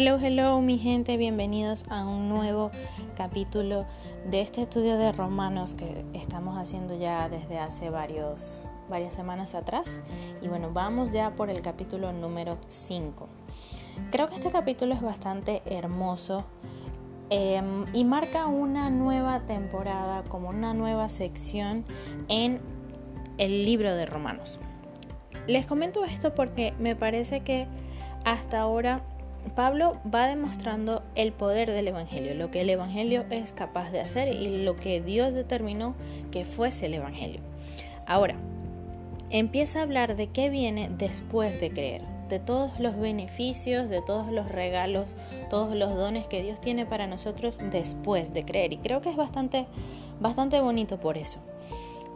Hello, hello mi gente, bienvenidos a un nuevo capítulo de este estudio de romanos que estamos haciendo ya desde hace varias semanas atrás. Y bueno, vamos ya por el capítulo número 5. Creo que este capítulo es bastante hermoso em, y marca una nueva temporada, como una nueva sección en el libro de romanos. Les comento esto porque me parece que hasta ahora Pablo va demostrando el poder del Evangelio, lo que el Evangelio es capaz de hacer y lo que Dios determinó que fuese el Evangelio. Ahora, empieza a hablar de qué viene después de creer, de todos los beneficios, de todos los regalos, todos los dones que Dios tiene para nosotros después de creer. Y creo que es bastante, bastante bonito por eso.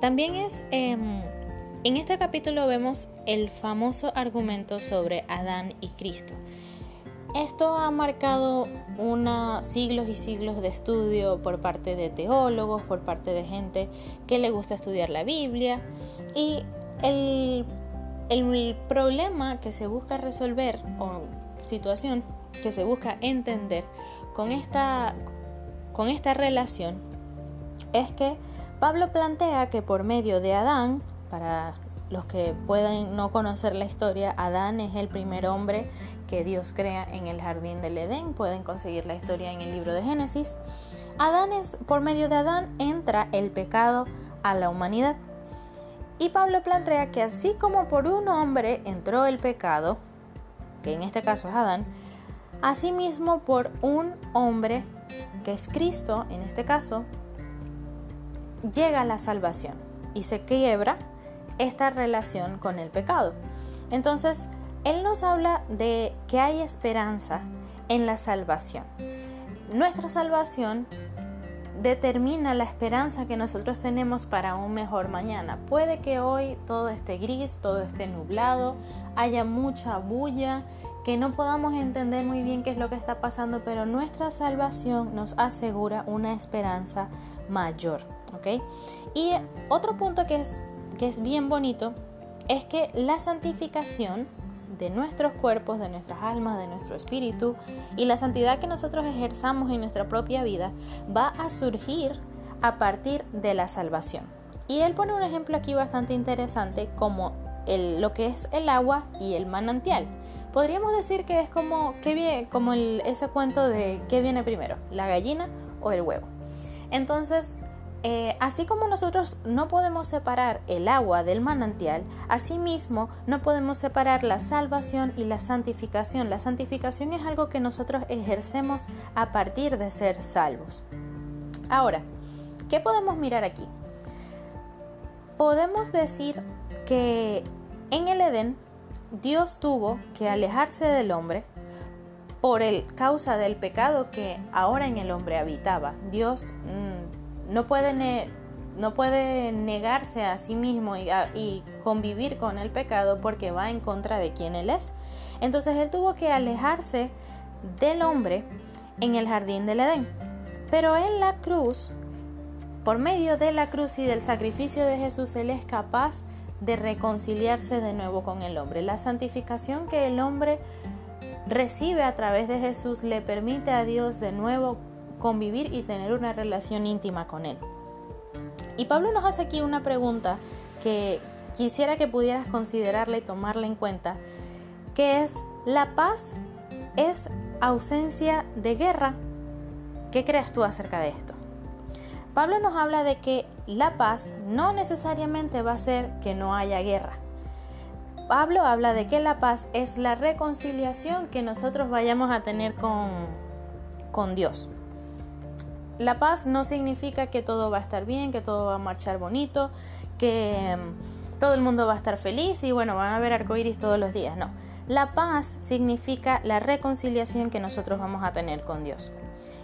También es... Em, en este capítulo vemos el famoso argumento sobre Adán y Cristo. Esto ha marcado una, siglos y siglos de estudio por parte de teólogos, por parte de gente que le gusta estudiar la Biblia. Y el, el problema que se busca resolver o situación que se busca entender con esta, con esta relación es que Pablo plantea que por medio de Adán, para los que pueden no conocer la historia, Adán es el primer hombre que Dios crea en el jardín del Edén. Pueden conseguir la historia en el libro de Génesis. Adán es, por medio de Adán entra el pecado a la humanidad. Y Pablo plantea que así como por un hombre entró el pecado, que en este caso es Adán, asimismo por un hombre, que es Cristo, en este caso, llega la salvación y se quiebra esta relación con el pecado. Entonces, Él nos habla de que hay esperanza en la salvación. Nuestra salvación determina la esperanza que nosotros tenemos para un mejor mañana. Puede que hoy todo esté gris, todo esté nublado, haya mucha bulla, que no podamos entender muy bien qué es lo que está pasando, pero nuestra salvación nos asegura una esperanza mayor. Y otro punto que es que es bien bonito es que la santificación de nuestros cuerpos, de nuestras almas, de nuestro espíritu y la santidad que nosotros ejerzamos en nuestra propia vida va a surgir a partir de la salvación. Y él pone un ejemplo aquí bastante interesante como el, lo que es el agua y el manantial. Podríamos decir que es como, que como ese cuento de qué viene primero, la gallina o el huevo. Entonces, eh, así como nosotros no podemos separar el agua del manantial, asimismo no podemos separar la salvación y la santificación. La santificación es algo que nosotros ejercemos a partir de ser salvos. Ahora, ¿qué podemos mirar aquí? Podemos decir que en el Edén Dios tuvo que alejarse del hombre por el causa del pecado que ahora en el hombre habitaba. Dios mm, no puede, no puede negarse a sí mismo y, convivir con el pecado porque va en contra de quien él es. Entonces él tuvo que alejarse del hombre en el jardín del Edén. Pero en la cruz, por medio de la cruz y del sacrificio de Jesús, él es capaz de reconciliarse de nuevo con el hombre. La santificación que el hombre recibe a través de Jesús le permite a Dios de nuevo convivir y tener una relación íntima con Él. Y Pablo nos hace aquí una pregunta que quisiera que pudieras considerarla y tomarla en cuenta, que es, ¿la paz es ausencia de guerra? ¿Qué crees tú acerca de esto? Pablo nos habla de que la paz no necesariamente va a ser que no haya guerra. Pablo habla de que la paz es la reconciliación que nosotros vayamos a tener con, con Dios. La paz no significa que todo va a estar bien, que todo va a marchar bonito, que mm, todo el mundo va a estar feliz y bueno, van a ver arcoíris todos los días. No. La paz significa la reconciliación que nosotros vamos a tener con Dios.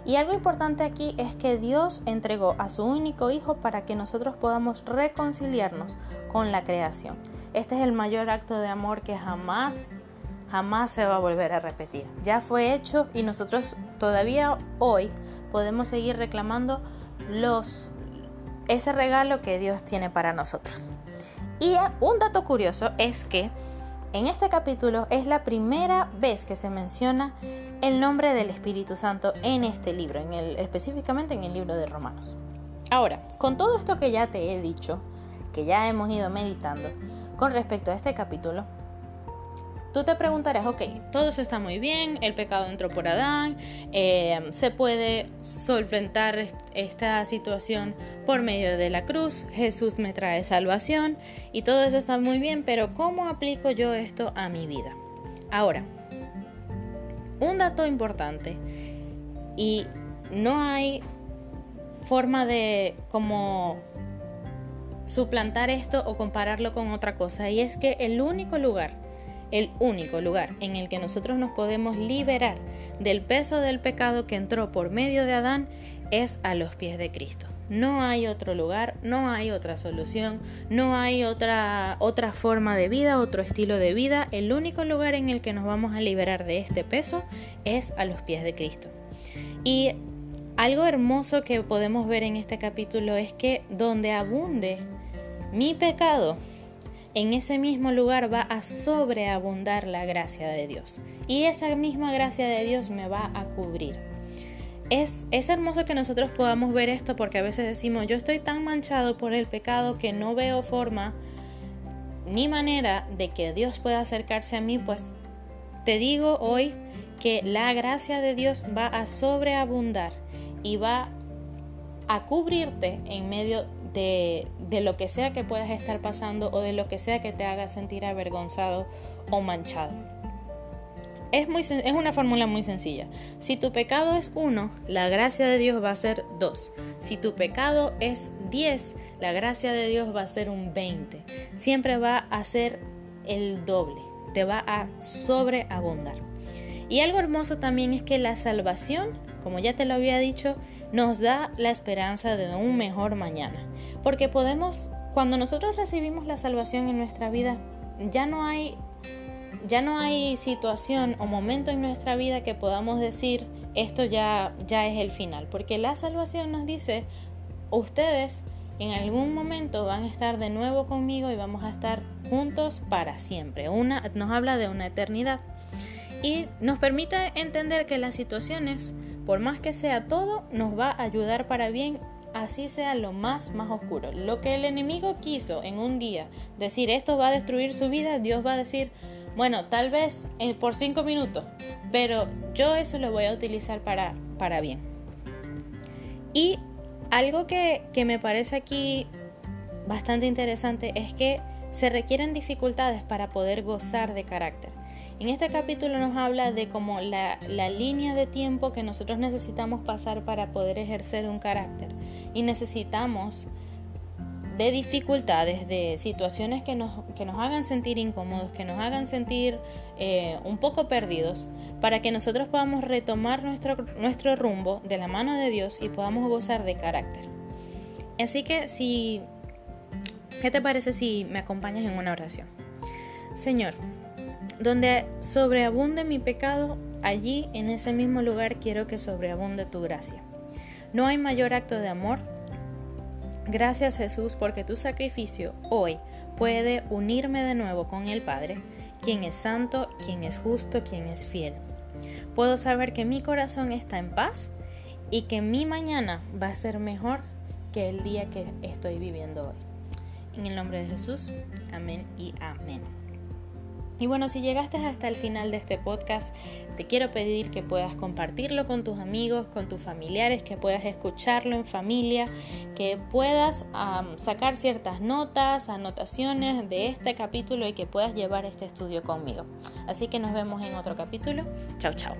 Y algo importante aquí es que Dios entregó a su único Hijo para que nosotros podamos reconciliarnos con la creación. Este es el mayor acto de amor que jamás, jamás se va a volver a repetir. Ya fue hecho y nosotros todavía hoy podemos seguir reclamando los, ese regalo que Dios tiene para nosotros. Y un dato curioso es que en este capítulo es la primera vez que se menciona el nombre del Espíritu Santo en este libro, en el, específicamente en el libro de Romanos. Ahora, con todo esto que ya te he dicho, que ya hemos ido meditando con respecto a este capítulo, Tú te preguntarás, ok, todo eso está muy bien, el pecado entró por Adán, eh, se puede solventar esta situación por medio de la cruz, Jesús me trae salvación y todo eso está muy bien, pero ¿cómo aplico yo esto a mi vida? Ahora, un dato importante y no hay forma de como suplantar esto o compararlo con otra cosa y es que el único lugar el único lugar en el que nosotros nos podemos liberar del peso del pecado que entró por medio de Adán es a los pies de Cristo. No hay otro lugar, no hay otra solución, no hay otra, otra forma de vida, otro estilo de vida. El único lugar en el que nos vamos a liberar de este peso es a los pies de Cristo. Y algo hermoso que podemos ver en este capítulo es que donde abunde mi pecado, en ese mismo lugar va a sobreabundar la gracia de Dios. Y esa misma gracia de Dios me va a cubrir. Es, es, hermoso que nosotros podamos ver esto porque a veces decimos, yo estoy tan manchado por el pecado que no veo forma ni manera de que Dios pueda acercarse a mí, pues te digo hoy que la gracia de Dios va a sobreabundar y va a cubrirte en medio de, lo que sea que puedas estar pasando o de lo que sea que te haga sentir avergonzado o manchado. Es, muy, es una fórmula muy sencilla. Si tu pecado es uno, la gracia de Dios va a ser dos. Si tu pecado es 10, la gracia de Dios va a ser un 20. Siempre va a ser el doble. Te va a sobreabundar. Y algo hermoso también es que la salvación, como ya te lo había dicho, nos da la esperanza de un mejor mañana. Porque podemos, cuando nosotros recibimos la salvación en nuestra vida, ya no hay ya no hay situación o momento en nuestra vida que podamos decir esto ya ya es el final, porque la salvación nos dice ustedes en algún momento van a estar de nuevo conmigo y vamos a estar juntos para siempre. Una nos habla de una eternidad y nos permite entender que las situaciones, por más que sea todo, nos va a ayudar para bien así sea lo más, más oscuro. Lo que el enemigo quiso en un día decir esto va a destruir su vida, Dios va a decir, bueno, tal vez eh, por cinco minutos, pero yo eso lo voy a utilizar para, para bien. Y algo que, que me parece aquí bastante interesante es que se requieren dificultades para poder gozar de carácter. En este capítulo nos habla de como la, línea de tiempo que nosotros necesitamos pasar para poder ejercer un carácter. Y necesitamos de dificultades, de situaciones que nos, que nos hagan sentir incómodos, que nos hagan sentir eh, un poco perdidos, para que nosotros podamos retomar nuestro, nuestro rumbo de la mano de Dios y podamos gozar de carácter. Así que si, ¿qué te parece si me acompañas en una oración? Señor, donde sobreabunde mi pecado, allí en ese mismo lugar quiero que sobreabunde tu gracia. No hay mayor acto de amor. Gracias Jesús porque tu sacrificio hoy puede unirme de nuevo con el Padre, quien es santo, quien es justo, quien es fiel. Puedo saber que mi corazón está en paz y que mi mañana va a ser mejor que el día que estoy viviendo hoy. En el nombre de Jesús, amén y amén. Y bueno, si llegaste hasta el final de este podcast, te quiero pedir que puedas compartirlo con tus amigos, con tus familiares, que puedas escucharlo en familia, que puedas sacar ciertas notas, anotaciones de este capítulo y que puedas llevar este estudio conmigo. Así que nos vemos en otro capítulo. Chao, chao.